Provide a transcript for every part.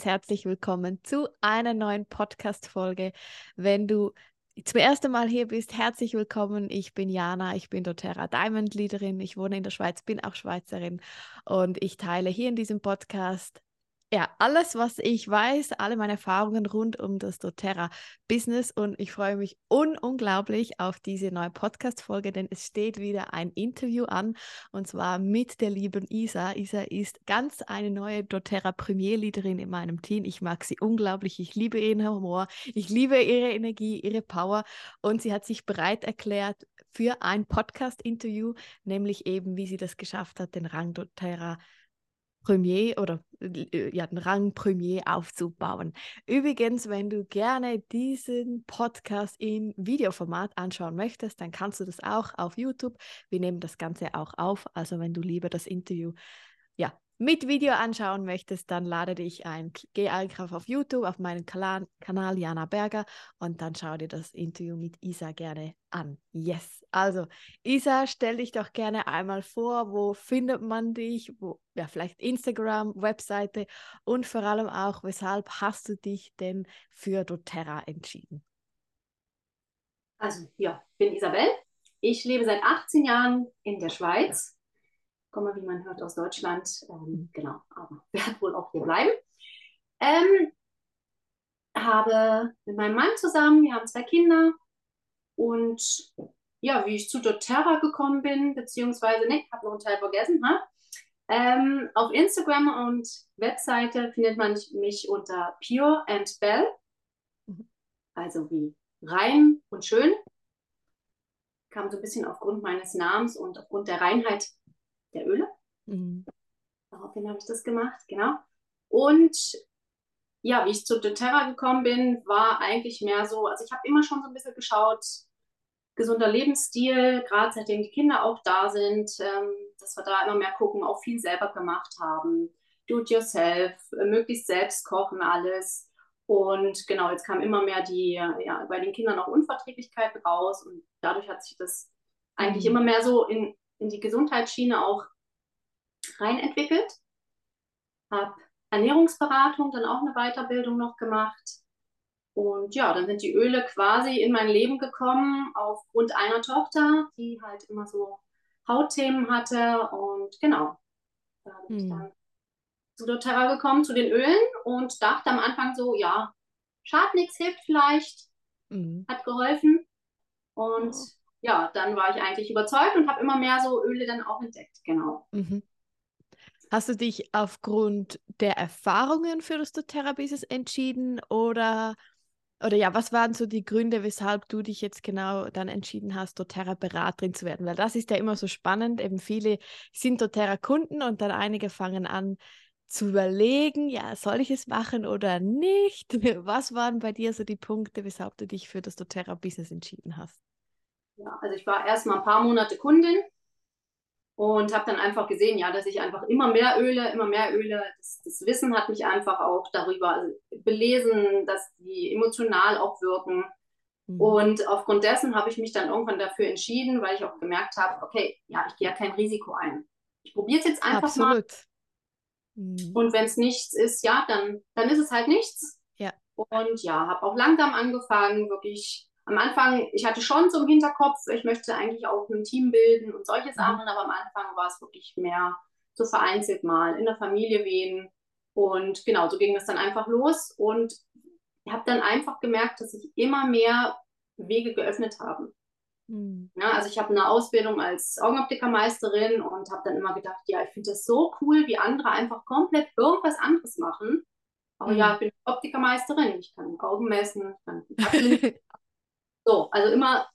Ganz herzlich willkommen zu einer neuen Podcast-Folge. Wenn du zum ersten Mal hier bist, herzlich willkommen. Ich bin Jana, ich bin doTERRA Diamond Leaderin. Ich wohne in der Schweiz, bin auch Schweizerin und ich teile hier in diesem Podcast ja, alles, was ich weiß, alle meine Erfahrungen rund um das doTERRA-Business und ich freue mich un unglaublich auf diese neue Podcast-Folge, denn es steht wieder ein Interview an und zwar mit der lieben Isa. Isa ist ganz eine neue doTERRA-Premier-Leaderin in meinem Team. Ich mag sie unglaublich, ich liebe ihren Humor, ich liebe ihre Energie, ihre Power und sie hat sich bereit erklärt für ein Podcast-Interview, nämlich eben, wie sie das geschafft hat, den Rang doTERRA Premier oder äh, ja, den Rang Premier aufzubauen. Übrigens, wenn du gerne diesen Podcast im Videoformat anschauen möchtest, dann kannst du das auch auf YouTube. Wir nehmen das Ganze auch auf. Also wenn du lieber das Interview ja, mit Video anschauen möchtest, dann lade dich ein. Geh einfach auf YouTube, auf meinen Kanal, Jana Berger und dann schau dir das Interview mit Isa gerne an. Yes. Also, Isa, stell dich doch gerne einmal vor, wo findet man dich? Wo, ja, vielleicht Instagram, Webseite und vor allem auch, weshalb hast du dich denn für doTERRA entschieden? Also, ja, ich bin Isabel. Ich lebe seit 18 Jahren in der Schweiz komme, wie man hört, aus Deutschland. Ähm, genau, aber werde wohl auch hier bleiben. Ähm, habe mit meinem Mann zusammen, wir haben zwei Kinder und ja, wie ich zu doTERRA gekommen bin, beziehungsweise, ne, habe noch einen Teil vergessen, ha? Ähm, auf Instagram und Webseite findet man mich unter Pure and Bell, also wie rein und schön. Kam so ein bisschen aufgrund meines Namens und aufgrund der Reinheit der Öle. Mhm. Daraufhin habe ich das gemacht, genau. Und ja, wie ich zu doTERRA gekommen bin, war eigentlich mehr so, also ich habe immer schon so ein bisschen geschaut, gesunder Lebensstil, gerade seitdem die Kinder auch da sind, ähm, dass wir da immer mehr gucken, auch viel selber gemacht haben. Do it yourself, äh, möglichst selbst kochen alles. Und genau, jetzt kam immer mehr die, ja, bei den Kindern auch Unverträglichkeit raus und dadurch hat sich das eigentlich mhm. immer mehr so in in die Gesundheitsschiene auch rein entwickelt. Habe Ernährungsberatung, dann auch eine Weiterbildung noch gemacht. Und ja, dann sind die Öle quasi in mein Leben gekommen aufgrund einer Tochter, die halt immer so Hautthemen hatte. Und genau, da bin hm. ich dann zu doTERRA gekommen, zu den Ölen und dachte am Anfang so, ja, schadet nichts, hilft vielleicht, mhm. hat geholfen. Und ja, dann war ich eigentlich überzeugt und habe immer mehr so Öle dann auch entdeckt, genau. Mhm. Hast du dich aufgrund der Erfahrungen für das doTERRA-Business entschieden oder, oder ja, was waren so die Gründe, weshalb du dich jetzt genau dann entschieden hast, doTERRA-Beraterin zu werden? Weil das ist ja immer so spannend, eben viele sind doTERRA-Kunden und dann einige fangen an zu überlegen, ja, soll ich es machen oder nicht? Was waren bei dir so die Punkte, weshalb du dich für das doTERRA-Business entschieden hast? Ja, also ich war erst mal ein paar Monate Kundin und habe dann einfach gesehen, ja, dass ich einfach immer mehr Öle, immer mehr Öle, das, das Wissen hat mich einfach auch darüber belesen, dass die emotional auch wirken. Mhm. Und aufgrund dessen habe ich mich dann irgendwann dafür entschieden, weil ich auch gemerkt habe, okay, ja, ich gehe ja kein Risiko ein. Ich probiere es jetzt einfach Absolut. mal. Mhm. Und wenn es nichts ist, ja, dann, dann ist es halt nichts. Ja. Und ja, habe auch langsam angefangen, wirklich am Anfang, ich hatte schon so im Hinterkopf, ich möchte eigentlich auch ein Team bilden und solche mhm. Sachen, aber am Anfang war es wirklich mehr so vereinzelt mal in der Familie wen. Und genau, so ging das dann einfach los und ich habe dann einfach gemerkt, dass sich immer mehr Wege geöffnet haben. Mhm. Ja, also ich habe eine Ausbildung als Augenoptikermeisterin und habe dann immer gedacht, ja, ich finde das so cool, wie andere einfach komplett irgendwas anderes machen. Aber mhm. ja, ich bin Optikermeisterin, ich kann Augen messen, ich kann So, also immer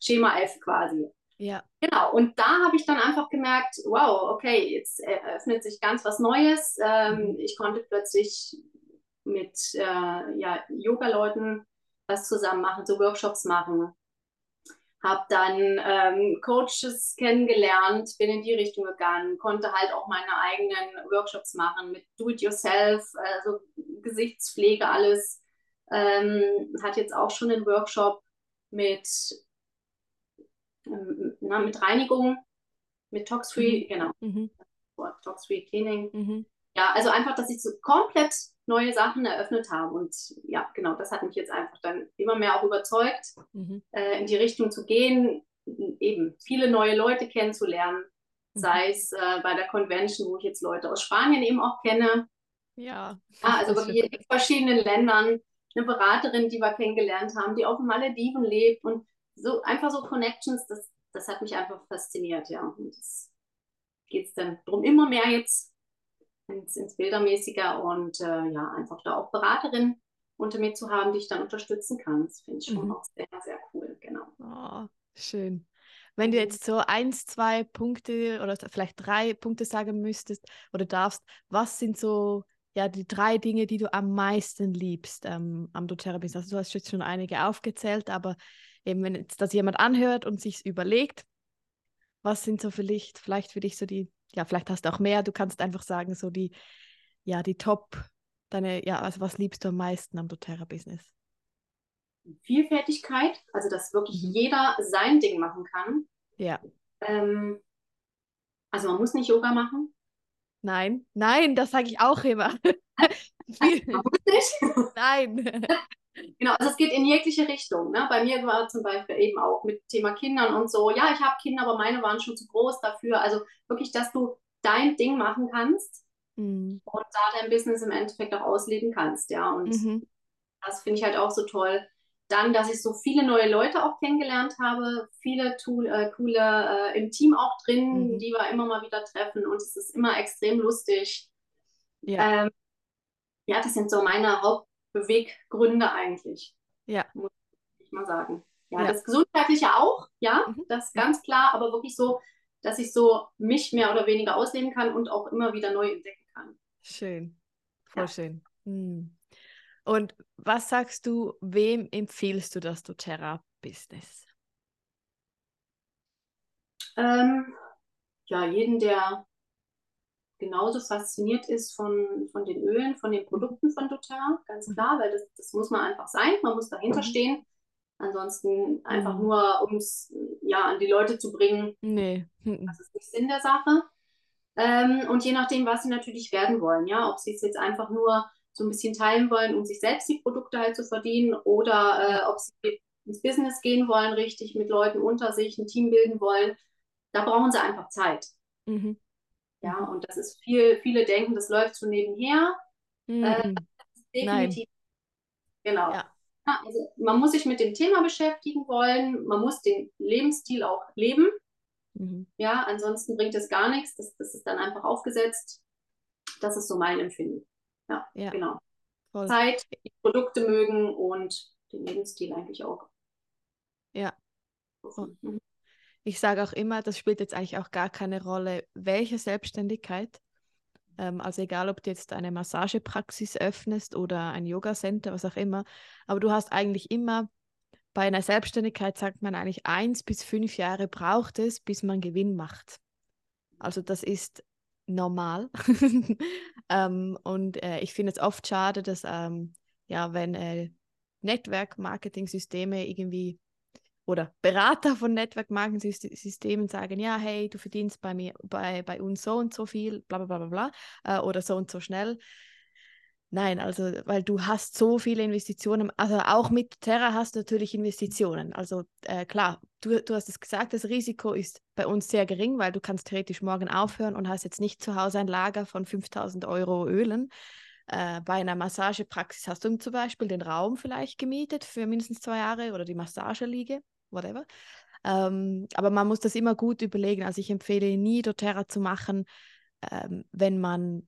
Schema F quasi. Ja. Genau, und da habe ich dann einfach gemerkt, wow, okay, jetzt eröffnet sich ganz was Neues. Ähm, mhm. Ich konnte plötzlich mit äh, ja, Yoga-Leuten was zusammen machen, so Workshops machen. Habe dann ähm, Coaches kennengelernt, bin in die Richtung gegangen, konnte halt auch meine eigenen Workshops machen mit Do-it-yourself, also Gesichtspflege, alles. Ähm, hat jetzt auch schon einen Workshop mit, ähm, na, mit Reinigung, mit Tox-Free, mhm. genau. Mhm. Tox-Free Cleaning. Mhm. Ja, also einfach, dass ich so komplett neue Sachen eröffnet haben. Und ja, genau, das hat mich jetzt einfach dann immer mehr auch überzeugt, mhm. äh, in die Richtung zu gehen, eben viele neue Leute kennenzulernen, mhm. sei es äh, bei der Convention, wo ich jetzt Leute aus Spanien eben auch kenne. Ja. ja also wirklich in verschiedenen Ländern. Eine Beraterin, die wir kennengelernt haben, die auf den Malediven lebt und so einfach so Connections, das, das hat mich einfach fasziniert, ja. Und es geht dann darum, immer mehr jetzt ins, ins Bildermäßiger und äh, ja, einfach da auch Beraterin unter mir zu haben, die ich dann unterstützen kann. Das finde ich schon mhm. auch sehr, sehr cool, genau. Oh, schön. Wenn du jetzt so eins, zwei Punkte oder vielleicht drei Punkte sagen müsstest oder darfst, was sind so ja die drei Dinge, die du am meisten liebst ähm, am doTERRA-Business? Also du hast jetzt schon einige aufgezählt, aber eben wenn jetzt das jemand anhört und sich überlegt, was sind so vielleicht, vielleicht für dich so die ja, vielleicht hast du auch mehr, du kannst einfach sagen, so die, ja, die Top, deine, ja, also was liebst du am meisten am doTERRA-Business? Vielfältigkeit, also dass wirklich mhm. jeder sein Ding machen kann. Ja. Ähm, also man muss nicht Yoga machen. Nein, nein, das sage ich auch immer. Nein. Genau, also es geht in jegliche Richtung. Ne? Bei mir war zum Beispiel eben auch mit Thema Kindern und so, ja, ich habe Kinder, aber meine waren schon zu groß dafür. Also wirklich, dass du dein Ding machen kannst mhm. und da dein Business im Endeffekt auch ausleben kannst, ja. Und mhm. das finde ich halt auch so toll. Dann, dass ich so viele neue Leute auch kennengelernt habe, viele tool, äh, coole äh, im Team auch drin, mhm. die wir immer mal wieder treffen und es ist immer extrem lustig. Ja. Ähm, ja, das sind so meine Haupt Beweggründe eigentlich. Ja. Muss ich mal sagen. Ja, ja. das Gesundheitliche auch, ja, mhm. das ist ganz klar, aber wirklich so, dass ich so mich mehr oder weniger ausleben kann und auch immer wieder neu entdecken kann. Schön, voll ja. schön. Hm. Und was sagst du, wem empfiehlst du das doTERRA-Business? Ähm, ja, jeden, der genauso fasziniert ist von, von den Ölen, von den Produkten von doTERRA, ganz mhm. klar, weil das, das muss man einfach sein, man muss dahinter mhm. stehen. Ansonsten einfach mhm. nur, um es ja, an die Leute zu bringen, nee. das ist nicht Sinn der Sache. Ähm, und je nachdem, was sie natürlich werden wollen, ja, ob sie es jetzt einfach nur so ein bisschen teilen wollen, um sich selbst die Produkte halt zu verdienen oder äh, ob sie ins Business gehen wollen, richtig mit Leuten unter sich ein Team bilden wollen, da brauchen sie einfach Zeit. Mhm. Ja, und das ist viel, viele denken, das läuft so nebenher. Mhm. Äh, definitiv. Nein. Genau. Ja. Also man muss sich mit dem Thema beschäftigen wollen, man muss den Lebensstil auch leben. Mhm. Ja, ansonsten bringt es gar nichts. Das, das ist dann einfach aufgesetzt. Das ist so mein Empfinden. Ja, ja. genau. Voll. Zeit, Produkte mögen und den Lebensstil eigentlich auch. Ja. Mhm ich sage auch immer, das spielt jetzt eigentlich auch gar keine Rolle, welche Selbstständigkeit. Ähm, also egal, ob du jetzt eine Massagepraxis öffnest oder ein Yoga-Center, was auch immer. Aber du hast eigentlich immer bei einer Selbstständigkeit, sagt man eigentlich, eins bis fünf Jahre braucht es, bis man Gewinn macht. Also das ist normal. ähm, und äh, ich finde es oft schade, dass ähm, ja, wenn äh, Network-Marketing-Systeme irgendwie oder Berater von Network-Marketing-Systemen sagen, ja, hey, du verdienst bei mir, bei, bei uns so und so viel, bla bla bla bla, äh, oder so und so schnell. Nein, also weil du hast so viele Investitionen, also auch mit Terra hast du natürlich Investitionen. Also äh, klar, du, du hast es gesagt, das Risiko ist bei uns sehr gering, weil du kannst theoretisch morgen aufhören und hast jetzt nicht zu Hause ein Lager von 5000 Euro Ölen. Äh, bei einer Massagepraxis hast du zum Beispiel den Raum vielleicht gemietet für mindestens zwei Jahre oder die Massageliege whatever. Ähm, aber man muss das immer gut überlegen. Also ich empfehle nie doTERRA zu machen, ähm, wenn man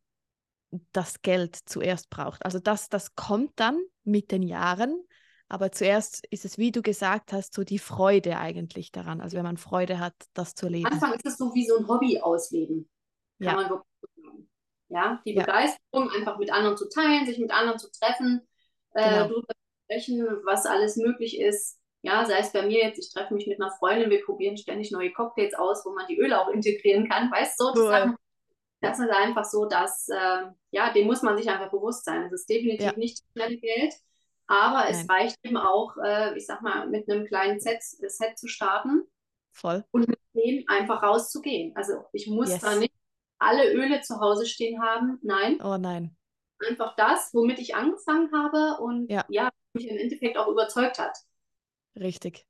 das Geld zuerst braucht. Also das, das kommt dann mit den Jahren, aber zuerst ist es, wie du gesagt hast, so die Freude eigentlich daran. Also wenn man Freude hat, das zu erleben. Am Anfang ist es so wie so ein Hobby ausleben. Kann ja. man ja, die Begeisterung ja. einfach mit anderen zu teilen, sich mit anderen zu treffen, äh, genau. darüber zu sprechen, was alles möglich ist. Ja, sei es bei mir jetzt, ich treffe mich mit einer Freundin, wir probieren ständig neue Cocktails aus, wo man die Öle auch integrieren kann, weißt du, so, cool. Das ist einfach so, dass, äh, ja, dem muss man sich einfach bewusst sein. Es ist definitiv ja. nicht schnell Geld, aber Nein. es reicht eben auch, äh, ich sag mal, mit einem kleinen Set, Set zu starten. Voll. Und mit dem einfach rauszugehen. Also ich muss yes. da nicht alle Öle zu Hause stehen haben. Nein. Oh nein. einfach das, womit ich angefangen habe und Ja. ja, mich im Endeffekt auch überzeugt hat. Richtig.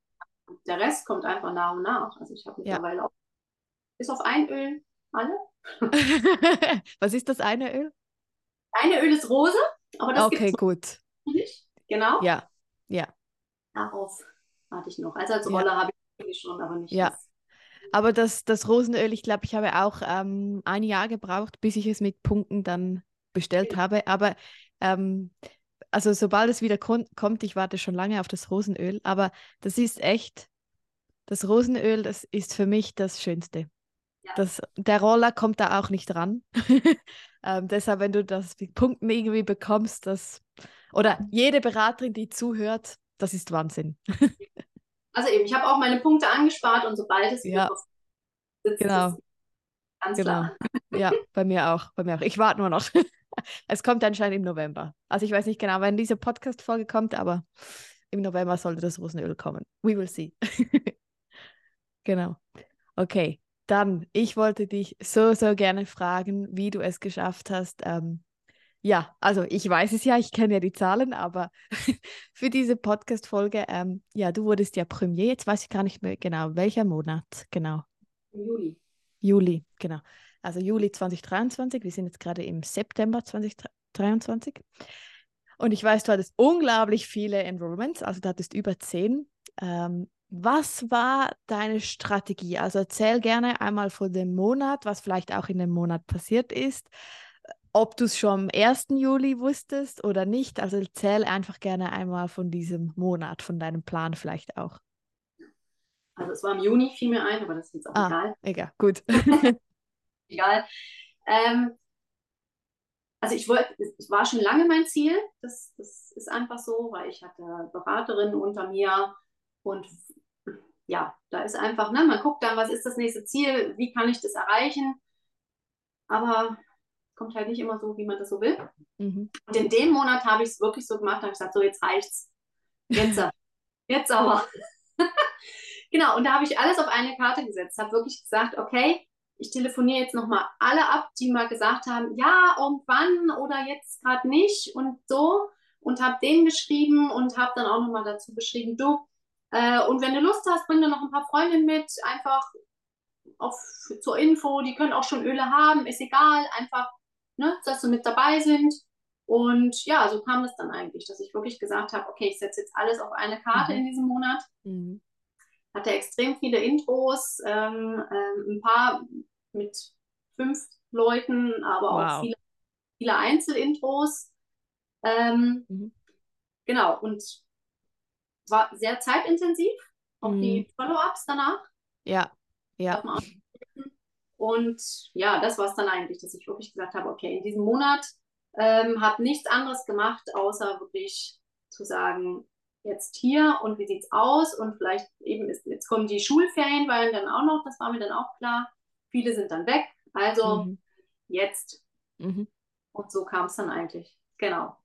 Der Rest kommt einfach nach und nach. Also ich habe Ja. mittlerweile auch bis auf ein Öl alle. Was ist das eine Öl? Eine Öl ist Rose, aber das Okay, gut. nicht. Genau. Ja, ja. Darauf warte ich noch. Also als Ja. Rolle habe ich wirklich schon, aber nicht Ja. das. Aber das, das Rosenöl, ich glaube, ich habe auch ähm, ein Jahr gebraucht, bis ich es mit Punkten dann bestellt habe. Aber ähm, also sobald es wieder kommt, ich warte schon lange auf das Rosenöl, aber das ist echt, das Rosenöl, das ist für mich das Schönste. Ja. Das, der Roller kommt da auch nicht ran. ähm, deshalb, wenn du das mit Punkten irgendwie bekommst, das, oder jede Beraterin, die zuhört, das ist Wahnsinn. Also eben, ich habe auch meine Punkte angespart und sobald es Ja. wieder Genau. ist ganz Genau. klar. Ja, bei mir auch, bei mir auch. Ich warte nur noch. Es kommt anscheinend im November. Also ich weiß nicht genau, wann diese Podcast-Folge kommt, aber im November sollte das Rosenöl kommen. We will see. Genau. Okay, dann, ich wollte dich so, so gerne fragen, wie du es geschafft hast. Ähm, ja, also ich weiß es ja, ich kenne ja die Zahlen, aber für diese Podcast-Folge, ähm, ja, du wurdest ja Premier, jetzt weiß ich gar nicht mehr genau, welcher Monat, genau. Juli. Juli, genau. Also Juli 2023, wir sind jetzt gerade im September 2023. Und ich weiß, du hattest unglaublich viele Enrollments, also du hattest über zehn. Ähm, was war deine Strategie? Also erzähl gerne einmal von dem Monat, was vielleicht auch in dem Monat passiert ist, ob du es schon am 1. Juli wusstest oder nicht. Also erzähl einfach gerne einmal von diesem Monat, von deinem Plan vielleicht auch. Also es war im Juni, fiel mir ein, aber das ist jetzt auch Ah. egal. Egal, gut. Egal. Ähm, also ich wollte, es war schon lange mein Ziel. Das, das ist einfach so, weil ich hatte Beraterinnen unter mir und ja, da ist einfach, ne, man guckt dann, was ist das nächste Ziel, wie kann ich das erreichen, aber es kommt halt nicht immer so, wie man das so will. Mhm. Und in dem Monat habe ich es wirklich so gemacht, habe ich gesagt, so jetzt reicht's. Jetzt, jetzt aber. genau, und da habe ich alles auf eine Karte gesetzt, habe wirklich gesagt, okay, ich telefoniere jetzt nochmal alle ab, die mal gesagt haben, ja, irgendwann oder jetzt gerade nicht und so. Und habe denen geschrieben und habe dann auch nochmal dazu geschrieben, du, äh, und wenn du Lust hast, bring dir noch ein paar Freundinnen mit, einfach auf, zur Info, die können auch schon Öle haben, ist egal, einfach, ne, dass sie mit dabei sind. Und ja, so kam es dann eigentlich, dass ich wirklich gesagt habe, okay, ich setze jetzt alles auf eine Karte Mhm. in diesem Monat. Mhm. Hatte extrem viele Intros, ähm, ähm, ein paar mit fünf Leuten, aber auch Wow. viele, viele Einzelintros. Ähm, Mhm. Genau, und war sehr zeitintensiv, auch die Follow-ups danach. Ja, ja. Und ja, das war es dann eigentlich, dass ich wirklich gesagt habe, okay, in diesem Monat ähm, habe nichts anderes gemacht, außer wirklich zu sagen, jetzt hier und wie sieht's aus und vielleicht eben ist, jetzt kommen die Schulferien, weil dann auch noch, das war mir dann auch klar, viele sind dann weg, also Mhm. jetzt Mhm. und so kam es dann eigentlich, genau.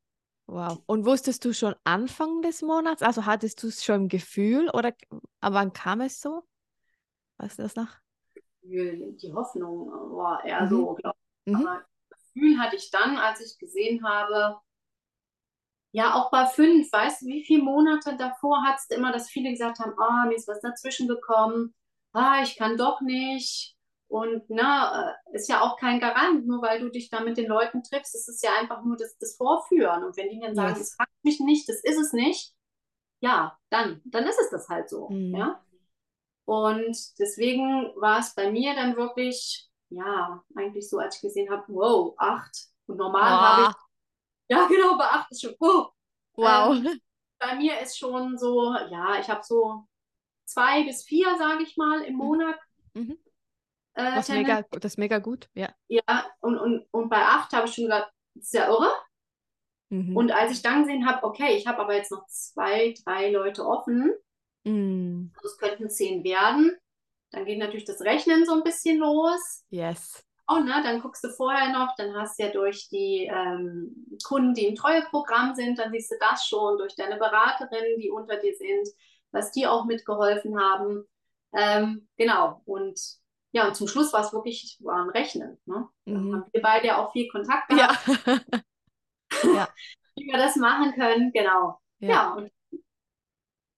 Wow. Und wusstest du schon Anfang des Monats? Also hattest du es schon im Gefühl oder aber wann kam es so? Weißt du das noch? Die Hoffnung war eher Mhm. so, glaube ich. Mhm. Aber das Gefühl hatte ich dann, als ich gesehen habe, ja, auch bei fünf, weißt du, wie viele Monate davor hattest du immer, dass viele gesagt haben, ah, mir ist was dazwischen gekommen, ah, ich kann doch nicht. Und na, äh, ist ja auch kein Garant, nur weil du dich da mit den Leuten triffst, ist es ja einfach nur das, das Vorführen. Und wenn die dann sagen, Yes. es packt mich nicht, das ist es nicht, ja, dann, dann ist es das halt so. Mhm. Ja? Und deswegen war es bei mir dann wirklich, ja, eigentlich so, als ich gesehen habe, wow, acht. Und normal habe ich, ja genau, bei acht ist schon, wow. wow. Ähm, bei mir ist schon so, ja, ich habe so zwei bis vier, sage ich mal, im Monat. Mhm. Äh, Das ist mega, das ist mega gut. Ja. Ja, und, und, und bei acht habe ich schon gedacht, das ist ja irre. Mhm. Und als ich dann gesehen habe, okay, ich habe aber jetzt noch zwei, drei Leute offen, Mm. also es könnten zehn werden, dann geht natürlich das Rechnen so ein bisschen los. Yes. Oh, ne, dann guckst du vorher noch, dann hast du ja durch die ähm, Kunden, die im Treueprogramm sind, dann siehst du das schon, durch deine Beraterinnen, die unter dir sind, was die auch mitgeholfen haben. Ähm, genau, und ja, und zum Schluss war es wirklich, war Rechnen. Ne? Da Mhm. haben wir beide ja auch viel Kontakt Ja. gehabt. Ja. wie wir das machen können. Genau. Ja. Ja, und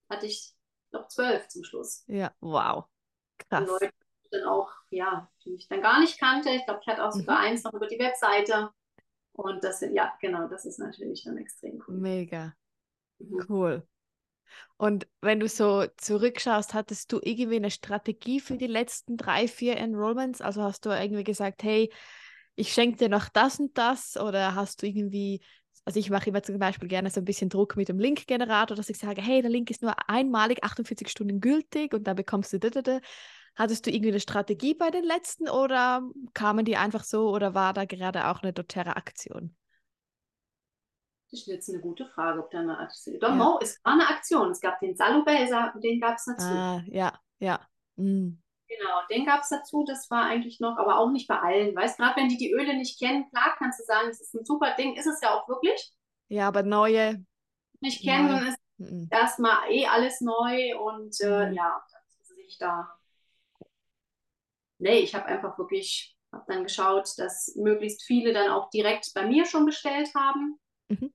hatte ich noch zwölf zum Schluss. Ja, wow. Krass. Leute, die dann auch, ja, die ich dann gar nicht kannte. Ich glaube, ich hatte auch sogar Mhm. eins noch über die Webseite. Und das sind, ja, genau, das ist natürlich dann extrem cool. Mega. Mhm. Cool. Und wenn du so zurückschaust, hattest du irgendwie eine Strategie für die letzten drei, vier Enrollments? Also hast du irgendwie gesagt, hey, ich schenke dir noch das und das? Oder hast du irgendwie, also ich mache immer zum Beispiel gerne so ein bisschen Druck mit dem Link-Generator, dass ich sage, hey, der Link ist nur einmalig 48 Stunden gültig und dann bekommst du da, da, da. Hattest du irgendwie eine Strategie bei den letzten oder kamen die einfach so oder war da gerade auch eine doTERRA-Aktion? Das ist jetzt eine gute Frage, ob da eine Aktion. Doch, Ja. no, es war eine Aktion. Es gab den Salubel, den gab es dazu. Ah, ja, ja. Mm. Genau, den gab es dazu. Das war eigentlich noch, aber auch nicht bei allen. Weißt gerade wenn die die Öle nicht kennen, klar kannst du sagen, das ist ein super Ding. Ist es ja auch wirklich. Ja, aber neue. Nicht kennen, dann ist mm, erstmal eh alles neu und äh, Mhm. ja, dass ich da. Nee, ich habe einfach wirklich, habe dann geschaut, dass möglichst viele dann auch direkt bei mir schon bestellt haben. Mhm.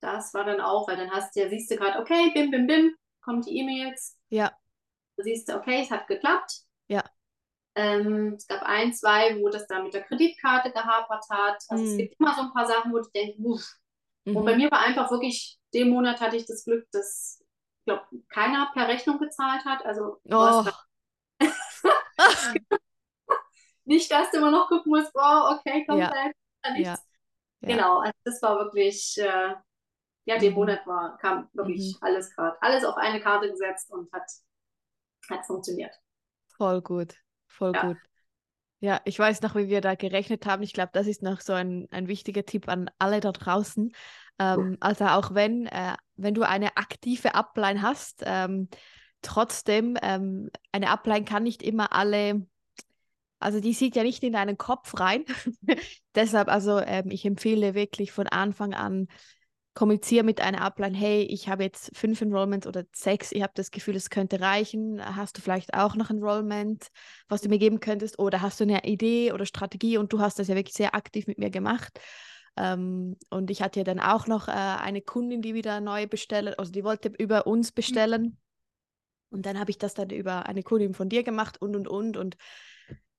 Das war dann auch, weil dann hast du ja, siehst du gerade, okay, bim, bim, bim, kommen die E-Mails. Ja, Da siehst du, okay, es hat geklappt. Ja. Ähm, es gab ein, zwei, wo das dann mit der Kreditkarte gehapert hat. Also es Mhm. gibt immer so ein paar Sachen, wo du denkst, uff. Und mhm. bei mir war einfach wirklich, den Monat hatte ich das Glück, dass, ich glaube, keiner per Rechnung gezahlt hat. Also du Oh. nicht, dass du immer noch gucken musst, boah, okay, kommt Ja. da da nichts. Ja. Genau, also das war wirklich, äh, ja, den Mhm. Monat war, kam wirklich alles gerade, alles auf eine Karte gesetzt und hat, hat funktioniert. Voll gut, voll Ja. gut. Ja, ich weiß noch, wie wir da gerechnet haben. Ich glaube, das ist noch so ein, ein wichtiger Tipp an alle da draußen. Ähm, also auch wenn, äh, wenn du eine aktive Upline hast, ähm, trotzdem, ähm, eine Upline kann nicht immer alle, also die sieht ja nicht in deinen Kopf rein. Deshalb, also ähm, ich empfehle wirklich von Anfang an, kommuniziere mit einer Upline, hey, ich habe jetzt fünf Enrollments oder sechs, ich habe das Gefühl, es könnte reichen. Hast du vielleicht auch noch Enrollment, was du mir geben könntest? Oder hast du eine Idee oder Strategie? Und du hast das ja wirklich sehr aktiv mit mir gemacht. Ähm, und ich hatte ja dann auch noch äh, eine Kundin, die wieder neu bestellen, also die wollte über uns bestellen. Und dann habe ich das dann über eine Kundin von dir gemacht und und und. Und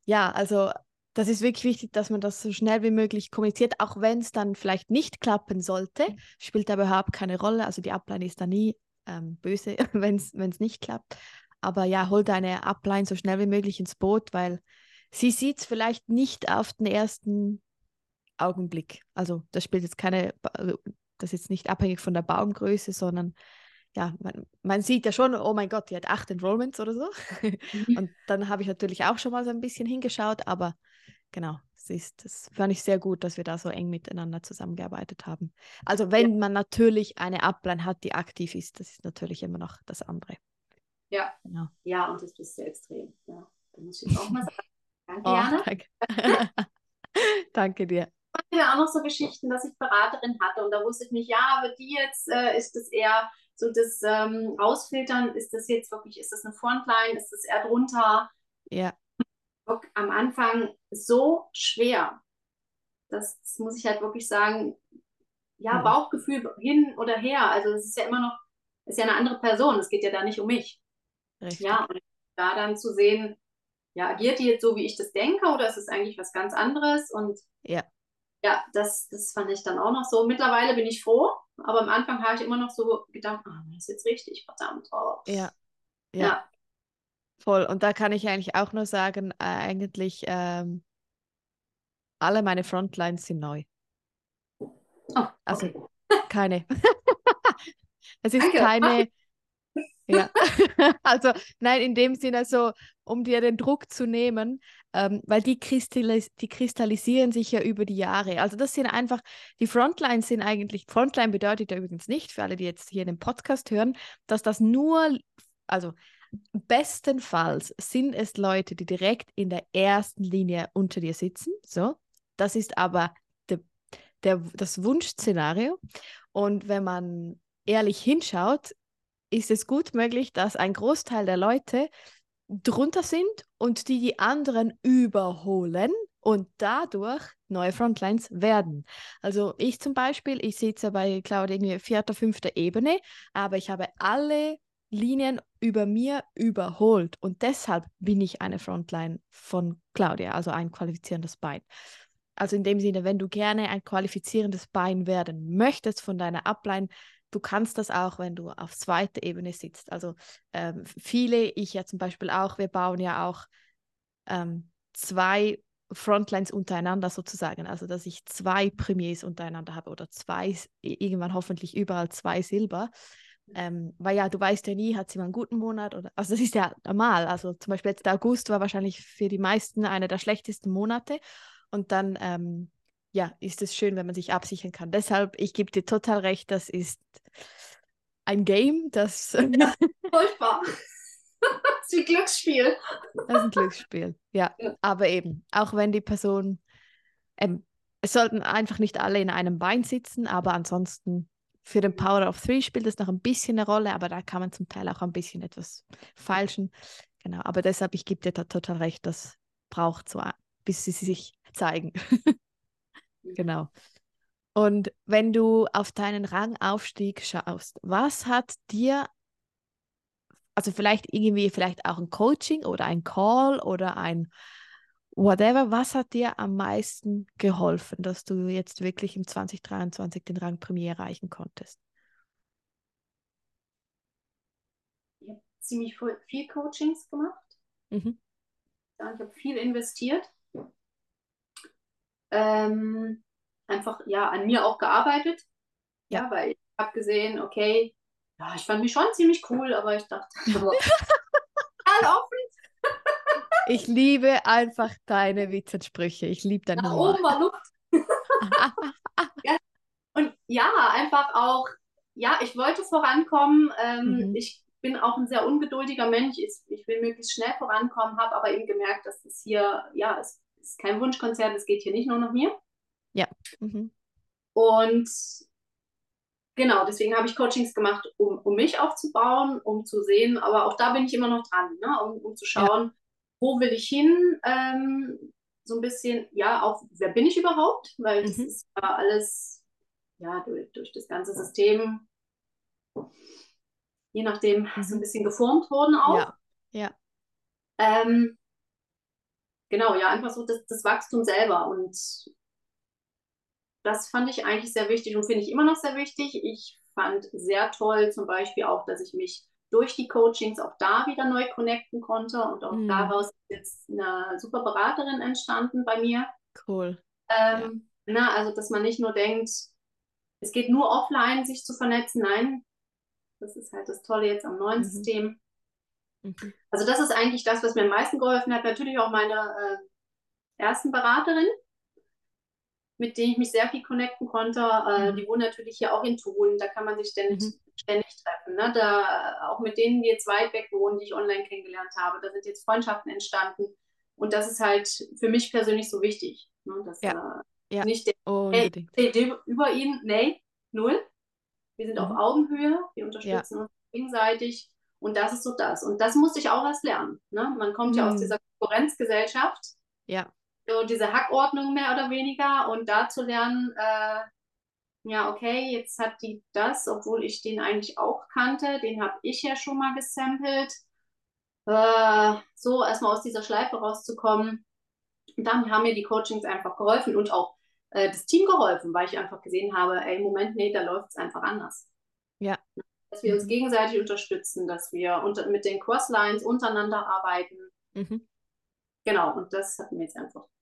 ja, also das ist wirklich wichtig, dass man das so schnell wie möglich kommuniziert, auch wenn es dann vielleicht nicht klappen sollte, spielt aber überhaupt keine Rolle. Also die Upline ist da nie ähm, böse, wenn es nicht klappt. Aber ja, hol deine Upline so schnell wie möglich ins Boot, weil sie sieht es vielleicht nicht auf den ersten Augenblick. Also das spielt jetzt keine, also, das ist jetzt nicht abhängig von der Baumgröße, sondern ja, man, man sieht ja schon, oh mein Gott, die hat acht Enrollments oder so. Und dann habe ich natürlich auch schon mal so ein bisschen hingeschaut, aber genau, es ist, das fand ich sehr gut, dass wir da so eng miteinander zusammengearbeitet haben. Also wenn man natürlich eine Upline hat, die aktiv ist, das ist natürlich immer noch das andere. Ja. Genau. Ja, und das bist du extrem. Ja, da muss ich jetzt auch mal sagen. Danke, Oh, Jana. danke. danke dir. Ich hatte auch noch so Geschichten, dass ich Beraterin hatte und da wusste ich nicht, ja, aber die jetzt äh, ist es eher so das ähm, Ausfiltern, ist das jetzt wirklich, ist das eine Frontline, ist das eher drunter? Ja, Am Anfang so schwer. Das, das muss ich halt wirklich sagen, ja, Mhm. Bauchgefühl hin oder her. Also es ist ja immer noch, es ist ja eine andere Person, es geht ja da nicht um mich. richtig. Ja, und da dann zu sehen, ja, agiert die jetzt so, wie ich das denke, oder ist es eigentlich was ganz anderes? Und Ja. ja, das, das fand ich dann auch noch so. Mittlerweile bin ich froh, aber am Anfang habe ich immer noch so gedacht, ah, das ist jetzt richtig, verdammt. Oh. Ja, ja. Ja. Voll. Und da kann ich eigentlich auch nur sagen, äh, eigentlich ähm, alle meine Frontlines sind neu. Oh, Also okay. keine. es ist Danke. keine. Ja, also nein, in dem Sinne so, um dir den Druck zu nehmen, ähm, weil die, kristallis die kristallisieren sich ja über die Jahre. Also das sind einfach, die Frontlines sind eigentlich, Frontline bedeutet ja übrigens nicht, für alle, die jetzt hier den Podcast hören, dass das nur, also bestenfalls sind es Leute, die direkt in der ersten Linie unter dir sitzen. So, das ist aber der, der, das Wunschszenario. Und wenn man ehrlich hinschaut, ist es gut möglich, dass ein Großteil der Leute drunter sind und die die anderen überholen, und dadurch neue Frontlines werden. Also ich zum Beispiel, ich sitze bei Claudia irgendwie vierter, fünfter Ebene, aber ich habe alle Linien über mir überholt und deshalb bin ich eine Frontline von Claudia, also ein qualifizierendes Bein. Also in dem Sinne, wenn du gerne ein qualifizierendes Bein werden möchtest von deiner Upline, du kannst das auch, wenn du auf zweiter Ebene sitzt. Also ähm, viele, ich ja zum Beispiel auch, wir bauen ja auch ähm, zwei Frontlines untereinander sozusagen. Also dass ich zwei Premiers untereinander habe oder zwei, irgendwann hoffentlich überall zwei Silber. Ähm, weil ja, du weißt ja nie, hat sie mal einen guten Monat oder, also das ist ja normal. Also zum Beispiel jetzt der August war wahrscheinlich für die meisten einer der schlechtesten Monate und dann, ähm, ja, ist es schön, wenn man sich absichern kann. Deshalb, ich gebe dir total recht, das ist ein Game, das... Ja, furchtbar. das ist ein Glücksspiel. Das ist ein Glücksspiel, ja. ja. Aber eben, auch wenn die Person, ähm, es sollten einfach nicht alle in einem Bein sitzen, aber ansonsten für den Power of Three spielt es noch ein bisschen eine Rolle, aber da kann man zum Teil auch ein bisschen etwas falschen. Genau, aber deshalb, ich gebe dir da total recht, das braucht so, bis sie sich zeigen. genau. Und wenn du auf deinen Rangaufstieg schaust, was hat dir, also vielleicht irgendwie, vielleicht auch ein Coaching oder ein Call oder ein whatever, was hat dir am meisten geholfen, dass du jetzt wirklich im 2023 den Rang Premier erreichen konntest? Ich habe ziemlich viel Coachings gemacht. Mhm. ich habe viel investiert. Ähm, einfach ja an mir auch gearbeitet. Ja, ja weil ich habe gesehen, okay, ja, ich fand mich schon ziemlich cool, aber ich dachte, offen ich liebe einfach deine Witzensprüche. Ich liebe deinen Nach Humor. Oben war Luft. ja. Und ja, einfach auch, ja, ich wollte vorankommen. Ähm, mhm. Ich bin auch ein sehr ungeduldiger Mensch. Ich, ich will möglichst schnell vorankommen, habe aber eben gemerkt, dass es hier, ja, es ist kein Wunschkonzert, es geht hier nicht nur nach mir. Ja. Mhm. Und genau, deswegen habe ich Coachings gemacht, um, um mich aufzubauen, um zu sehen, aber auch da bin ich immer noch dran, ne? um, um zu schauen, ja wo will ich hin? Ähm, so ein bisschen, ja, auch, wer bin ich überhaupt? Weil das mhm. ist ja alles, ja, durch, durch das ganze System, je nachdem, mhm. so ein bisschen geformt worden auch. Ja, ja. Ähm, genau, ja, einfach so das, das Wachstum selber. Und das fand ich eigentlich sehr wichtig und finde ich immer noch sehr wichtig. Ich fand sehr toll zum Beispiel auch, dass ich mich durch die Coachings auch da wieder neu connecten konnte und auch mhm. daraus ist jetzt eine super Beraterin entstanden bei mir. Cool. Ähm, ja. na, also, dass man nicht nur denkt, es geht nur offline, sich zu vernetzen. Nein, das ist halt das Tolle jetzt am neuen mhm. System. Mhm. Also, das ist eigentlich das, was mir am meisten geholfen hat. Natürlich auch meine äh, ersten Beraterin, mit denen ich mich sehr viel connecten konnte. Äh, mhm. die wohnen natürlich hier auch in Thun. Da kann man sich ständig, mhm. ständig treffen. Ne? Da, auch mit denen, die jetzt weit weg wohnen, die ich online kennengelernt habe. Da sind jetzt Freundschaften entstanden. Und das ist halt für mich persönlich so wichtig. Ne? Dass, ja. Äh, ja. Nicht der, hey, hey, über ihn, nee, null. Wir sind mhm. auf Augenhöhe, wir unterstützen ja. uns gegenseitig. Und das ist so das. Und das musste ich auch erst lernen. Ne? Man kommt ja aus mhm. dieser Konkurrenzgesellschaft. Ja diese Hackordnung mehr oder weniger und da zu lernen, äh, ja, okay, jetzt hat die das, obwohl ich den eigentlich auch kannte, den habe ich ja schon mal gesampelt. Äh, so erstmal aus dieser Schleife rauszukommen. Und dann haben mir die Coachings einfach geholfen und auch äh, das Team geholfen, weil ich einfach gesehen habe, ey, Moment, nee, da läuft es einfach anders. Ja. Dass wir uns mhm. gegenseitig unterstützen, dass wir unter, mit den Crosslines untereinander arbeiten. Mhm. Genau, und das hat mir jetzt einfach ein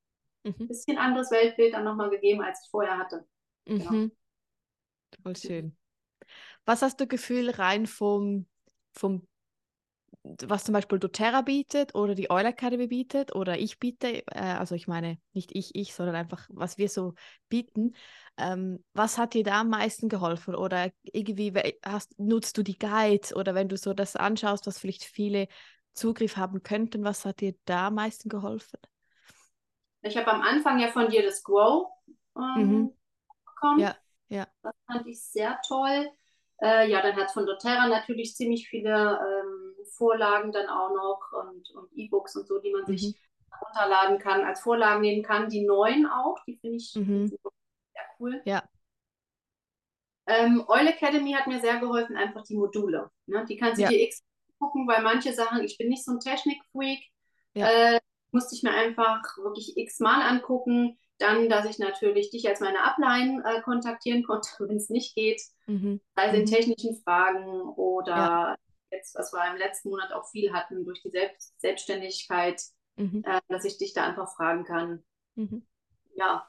mhm. bisschen anderes Weltbild dann nochmal gegeben, als ich vorher hatte. Genau. Mhm. Voll schön. Was hast du Gefühl rein vom, vom was zum Beispiel doTERRA bietet oder die Oil Academy bietet oder ich biete, äh, also ich meine nicht ich, ich, sondern einfach, was wir so bieten. Ähm, was hat dir da am meisten geholfen oder irgendwie hast, nutzt du die Guides oder wenn du so das anschaust, was vielleicht viele Zugriff haben könnten, was hat dir da am meisten geholfen? Ich habe am Anfang ja von dir das Grow ähm, mhm. bekommen. Ja, ja. Das fand ich sehr toll. Äh, ja, dann hat es von doTERRA natürlich ziemlich viele ähm, Vorlagen dann auch noch und, und E-Books und so, die man mhm. sich runterladen kann, als Vorlagen nehmen kann. Die neuen auch, die finde ich Mhm. sehr cool. Ja. Ähm, Oil Academy hat mir sehr geholfen, einfach die Module. Ne? Die kannst du Ja. dir x gucken, weil manche Sachen, ich bin nicht so ein Technik-Freak, Ja. äh, musste ich mir einfach wirklich x-mal angucken. Dann, dass ich natürlich dich als meine Upline äh, kontaktieren konnte, wenn es nicht geht, Mhm. sei es in technischen Fragen oder Ja. jetzt, was wir im letzten Monat auch viel hatten, durch die Selbst Selbstständigkeit, Mhm. äh, dass ich dich da einfach fragen kann. Mhm. Ja,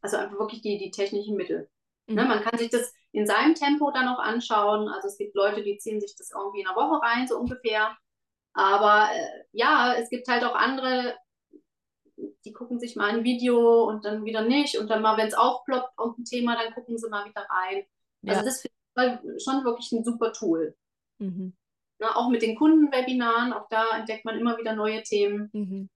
also einfach wirklich die, die technischen Mittel. Ne, Mhm. man kann sich das in seinem Tempo dann auch anschauen. Also es gibt Leute, die ziehen sich das irgendwie in einer Woche rein, so ungefähr. Aber äh, ja, es gibt halt auch andere, die gucken sich mal ein Video und dann wieder nicht. Und dann mal, wenn es aufploppt, irgendein Thema, dann gucken sie mal wieder rein. Also Ja. das finde ich schon wirklich ein super Tool. Mhm. Ne, auch mit den Kundenwebinaren, auch da entdeckt man immer wieder neue Themen. Mhm.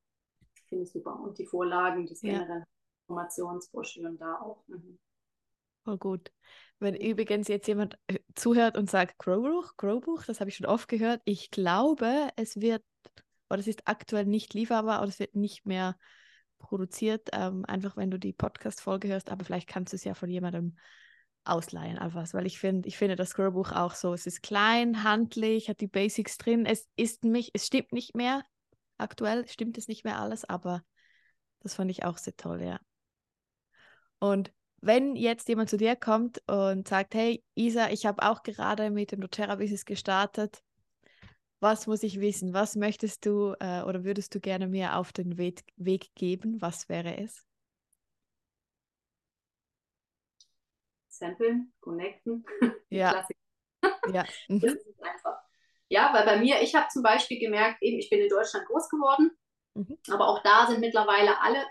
Finde ich super. Und die Vorlagen, das Ja. generell Informationsbroschüren da auch. Mhm. Voll gut. Wenn übrigens jetzt jemand äh, zuhört und sagt, Growbuch, Growbuch, das habe ich schon oft gehört. Ich glaube, es wird, oder es ist aktuell nicht lieferbar oder es wird nicht mehr produziert, ähm, einfach wenn du die Podcast-Folge hörst, aber vielleicht kannst du es ja von jemandem ausleihen, einfach, weil ich finde, ich finde das Growbuch auch so, es ist klein, handlich, hat die Basics drin, es ist mich, es stimmt nicht mehr, aktuell stimmt es nicht mehr alles, aber das fand ich auch sehr toll, ja. Und wenn jetzt jemand zu dir kommt und sagt, hey Isa, ich habe auch gerade mit dem doTERRA-Business gestartet, was muss ich wissen? Was möchtest du äh, oder würdest du gerne mir auf den Weg, Weg geben? Was wäre es? Samplen, connecten, Ja. Ja. Das ist einfach. Ja, weil bei mir, ich habe zum Beispiel gemerkt, eben, ich bin in Deutschland groß geworden, Mhm. aber auch da sind mittlerweile alle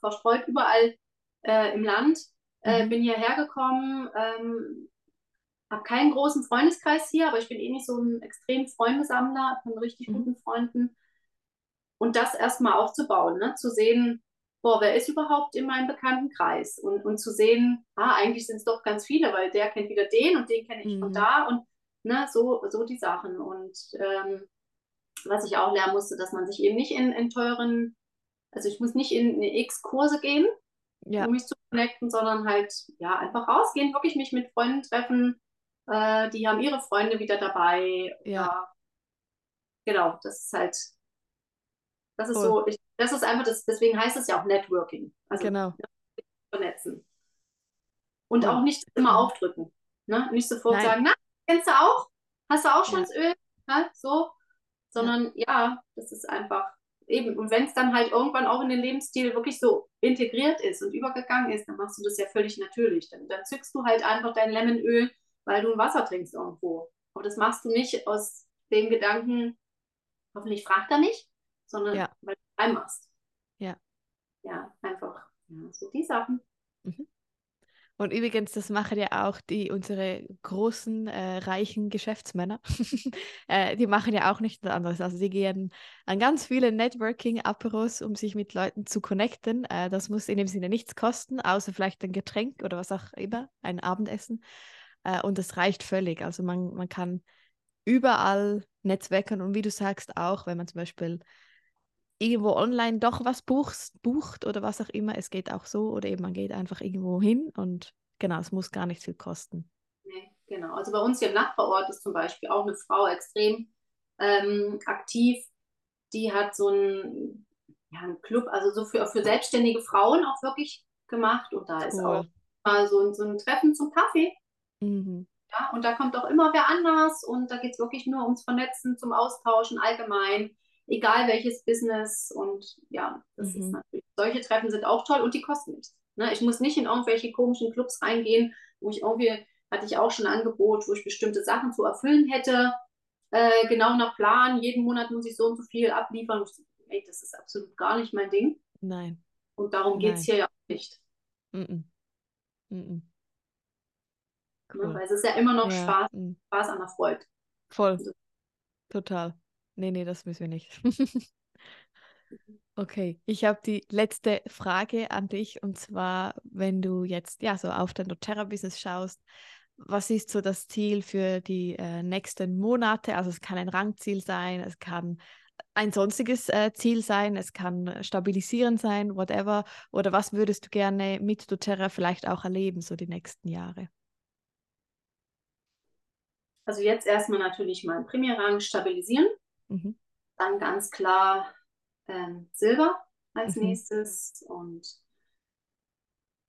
verstreut überall äh, im Land. Äh, Mhm. bin hierher gekommen, ähm, habe keinen großen Freundeskreis hier, aber ich bin eh nicht so ein extrem Freundesammler von richtig Mhm. guten Freunden. Und das erstmal aufzubauen, ne? zu sehen, boah, wer ist überhaupt in meinem Bekanntenkreis? Und, und zu sehen, ah, eigentlich sind es doch ganz viele, weil der kennt wieder den und den kenne ich von Mhm. da und ne, so, so die Sachen. Und ähm, was ich auch lernen musste, dass man sich eben nicht in, in teuren, also ich muss nicht in, in x Kurse gehen, Ja. um mich zu connecten, sondern halt ja einfach rausgehen, wirklich mich mit Freunden treffen. Äh, die haben ihre Freunde wieder dabei. Ja. Genau, das ist halt, das ist Voll. so, ich, das ist einfach das, deswegen heißt es ja auch Networking. Also Genau. vernetzen. Und Voll. auch nicht immer aufdrücken. Ne? Nicht sofort Nein. sagen, na, kennst du auch? Hast du auch schon Ja. das Öl? Ne? So. Sondern ja, das ist einfach eben. Und wenn es dann halt irgendwann auch in den Lebensstil wirklich so integriert ist und übergegangen ist, dann machst du das ja völlig natürlich. Dann, dann zückst du halt einfach dein Lemonöl, weil du ein Wasser trinkst irgendwo. Aber das machst du nicht aus dem Gedanken, hoffentlich fragt er mich, sondern Ja. weil du reinmachst. Ja. Ja, einfach ja, so die Sachen. Und übrigens, das machen ja auch die unsere großen äh, reichen Geschäftsmänner. äh, die machen ja auch nichts anderes. Also sie gehen an ganz viele Networking-Aperos, um sich mit Leuten zu connecten. Äh, das muss in dem Sinne nichts kosten, außer vielleicht ein Getränk oder was auch immer, ein Abendessen. Äh, und das reicht völlig. Also man, man kann überall netzwerken und wie du sagst auch, wenn man zum Beispiel irgendwo online doch was buchst, bucht oder was auch immer, es geht auch so oder eben man geht einfach irgendwo hin und genau, es muss gar nicht viel kosten. Nee, genau. Also bei uns hier im Nachbarort ist zum Beispiel auch eine Frau extrem ähm, aktiv. Die hat so einen, ja, einen Club, also so für, für selbstständige Frauen auch wirklich gemacht. Und da ist auch Cool. mal so, ein- so ein Treffen zum Kaffee. Mhm. Ja, und da kommt auch immer wer anders. Und da geht es wirklich nur ums Vernetzen, zum Austauschen allgemein. Egal welches Business. Und ja, das ist Mhm. natürlich, solche Treffen sind auch toll und die kosten nichts. Ne? Ich muss nicht in irgendwelche komischen Clubs reingehen, wo ich irgendwie, hatte ich auch schon ein Angebot, wo ich bestimmte Sachen zu erfüllen hätte. Äh, genau nach Plan, jeden Monat muss ich so und so viel abliefern. Ich ey, das ist absolut gar nicht mein Ding. Nein. Und darum geht es hier ja auch nicht. Mhm. Mhm. Ne? Cool. Weil es ist ja immer noch Ja, Spaß, mhm. Spaß an der Freude. Voll. Total. Nee, nee, das müssen wir nicht. Okay, ich habe die letzte Frage an dich und zwar, wenn du jetzt ja so auf dein doTERRA-Business schaust, was ist so das Ziel für die äh, nächsten Monate? Also es kann ein Rangziel sein, es kann ein sonstiges äh, Ziel sein, es kann stabilisieren sein, whatever. Oder was würdest du gerne mit doTERRA vielleicht auch erleben, so die nächsten Jahre? Also jetzt erstmal natürlich meinen Primärrang stabilisieren. Mhm. Dann ganz klar ähm, Silber als mhm. nächstes. Und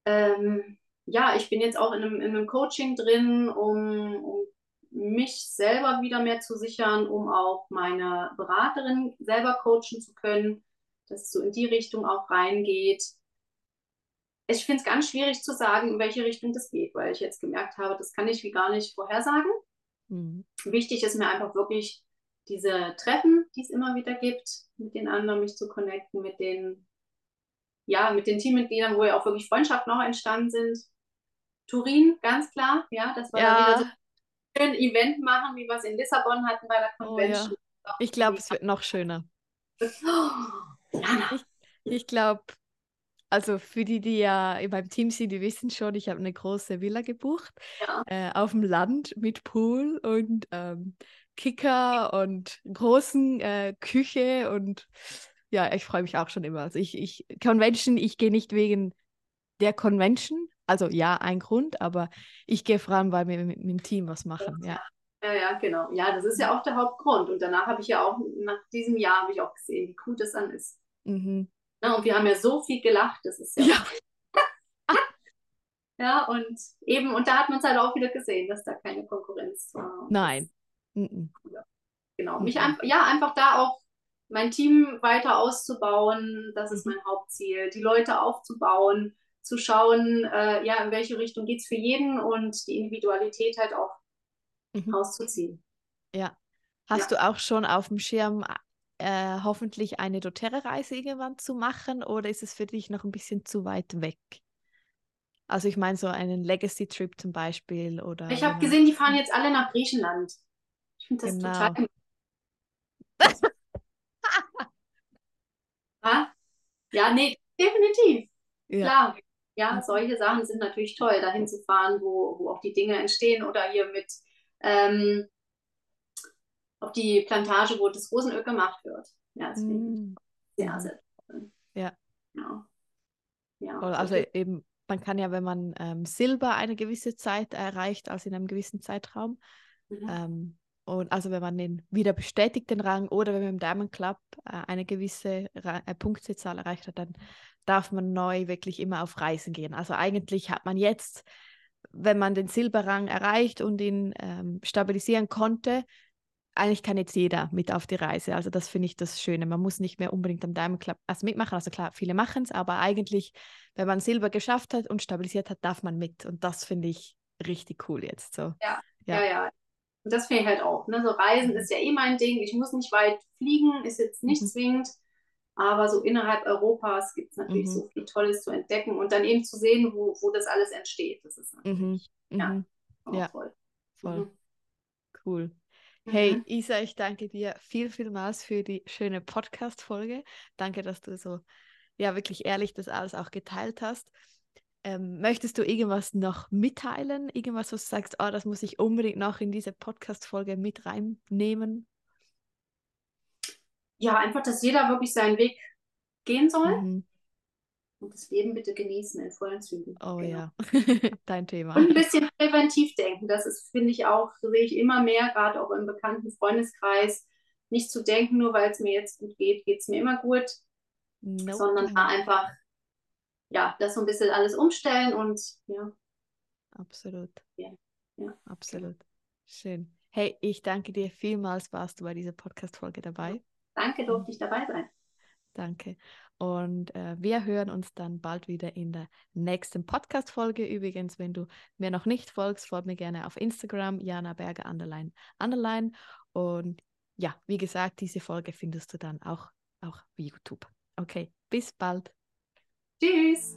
ähm, ja, ich bin jetzt auch in einem, in einem Coaching drin, um, um mich selber wieder mehr zu sichern, um auch meine Beraterin selber coachen zu können, dass es so in die Richtung auch reingeht. Ich finde es ganz schwierig zu sagen, in welche Richtung das geht, weil ich jetzt gemerkt habe, das kann ich wie gar nicht vorhersagen. Mhm. Wichtig ist mir einfach wirklich diese Treffen, die es immer wieder gibt, mit den anderen mich zu connecten, mit den, ja, mit den Teammitgliedern, wo ja auch wirklich Freundschaften auch entstanden sind. Turin, ganz klar, ja, das war ja. wieder so ein Event machen, wie wir es in Lissabon hatten bei der Convention. Oh, ja. Ich glaube, es wird noch schöner. Oh, ich, ich glaube, also für die, die ja in meinem Team sind, die wissen schon, ich habe eine große Villa gebucht ja. äh, auf dem Land mit Pool und ähm, Kicker und großen äh, Küche und ja, ich freue mich auch schon immer. Also ich, ich Convention, ich gehe nicht wegen der Convention, also ja, ein Grund, aber ich gehe vor allem, weil wir mit, mit dem Team was machen, ja. Ja, ja, genau. Ja, das ist ja auch der Hauptgrund. Und danach habe ich ja auch, nach diesem Jahr habe ich auch gesehen, wie cool das dann ist. Mhm. Na, und wir haben ja so viel gelacht, das ist ja. Ja, ja und eben, und da hat man es halt auch wieder gesehen, dass da keine Konkurrenz war. Nein. Mhm. Genau. Mich einfach, ja, einfach da auch mein Team weiter auszubauen, das ist mhm. mein Hauptziel. Die Leute aufzubauen, zu schauen, äh, ja, in welche Richtung geht es für jeden und die Individualität halt auch mhm. rauszuziehen. Ja. Hast ja. du auch schon auf dem Schirm äh, hoffentlich eine doTERRA-Reise irgendwann zu machen oder ist es für dich noch ein bisschen zu weit weg? Also ich meine so einen Legacy-Trip zum Beispiel oder. Ich habe gesehen, die fahren jetzt alle nach Griechenland. Ich finde das genau. total. ja? ja, nee, definitiv. Ja. Klar. Ja, solche Sachen sind natürlich toll, dahin zu fahren, wo, wo auch die Dinge entstehen oder hier mit ähm, auf die Plantage, wo das Rosenöl gemacht wird. Ja, das finde ich sehr, sehr toll. Ja. Genau. ja. Also eben, man kann ja, wenn man ähm, Silber eine gewisse Zeit erreicht, also in einem gewissen Zeitraum, mhm. ähm, und also wenn man den wieder bestätigt, den Rang, oder wenn man im Diamond Club äh, eine gewisse Ra äh, Punktezahl erreicht hat, dann darf man neu wirklich immer auf Reisen gehen. Also eigentlich hat man jetzt, wenn man den Silberrang erreicht und ihn ähm, stabilisieren konnte, eigentlich kann jetzt jeder mit auf die Reise. Also das finde ich das Schöne. Man muss nicht mehr unbedingt am Diamond Club also mitmachen. Also klar, viele machen es, aber eigentlich, wenn man Silber geschafft hat und stabilisiert hat, darf man mit. Und das finde ich richtig cool jetzt. So. Ja, ja, ja. ja. Und das finde ich halt auch. Ne? So Reisen mhm. ist ja eh mein Ding. Ich muss nicht weit fliegen, ist jetzt nicht mhm. zwingend. Aber so innerhalb Europas gibt es natürlich mhm. so viel Tolles zu entdecken und dann eben zu sehen, wo, wo das alles entsteht. Das ist natürlich mhm. ja, mhm. ja. voll. Voll. Mhm. Cool. Hey. Isa, ich danke dir viel, vielmals für die schöne Podcast-Folge. Danke, dass du so, ja, wirklich ehrlich das alles auch geteilt hast. Ähm, möchtest du irgendwas noch mitteilen? Irgendwas, was du sagst, oh, das muss ich unbedingt noch in diese Podcast-Folge mit reinnehmen? Ja, einfach, dass jeder wirklich seinen Weg gehen soll. Mhm. Und das Leben bitte genießen in vollen Zügen. Oh genau. ja, dein Thema. Und ein bisschen präventiv denken. Das ist, finde ich auch, so sehe ich immer mehr, gerade auch im bekannten Freundeskreis, nicht zu denken, nur weil es mir jetzt gut geht, geht es mir immer gut. Nope. Sondern da einfach, ja, das so ein bisschen alles umstellen und ja. Absolut. Ja. ja. Absolut. Schön. Hey, ich danke dir vielmals, warst du bei dieser Podcast-Folge dabei. Danke, durfte ich dabei sein. Danke. Und äh, wir hören uns dann bald wieder in der nächsten Podcast-Folge. Übrigens, wenn du mir noch nicht folgst, folg mir gerne auf Instagram, Jana Berger underline, underline. Und ja, wie gesagt, diese Folge findest du dann auch, auch auf YouTube. Okay, bis bald. Tschüss!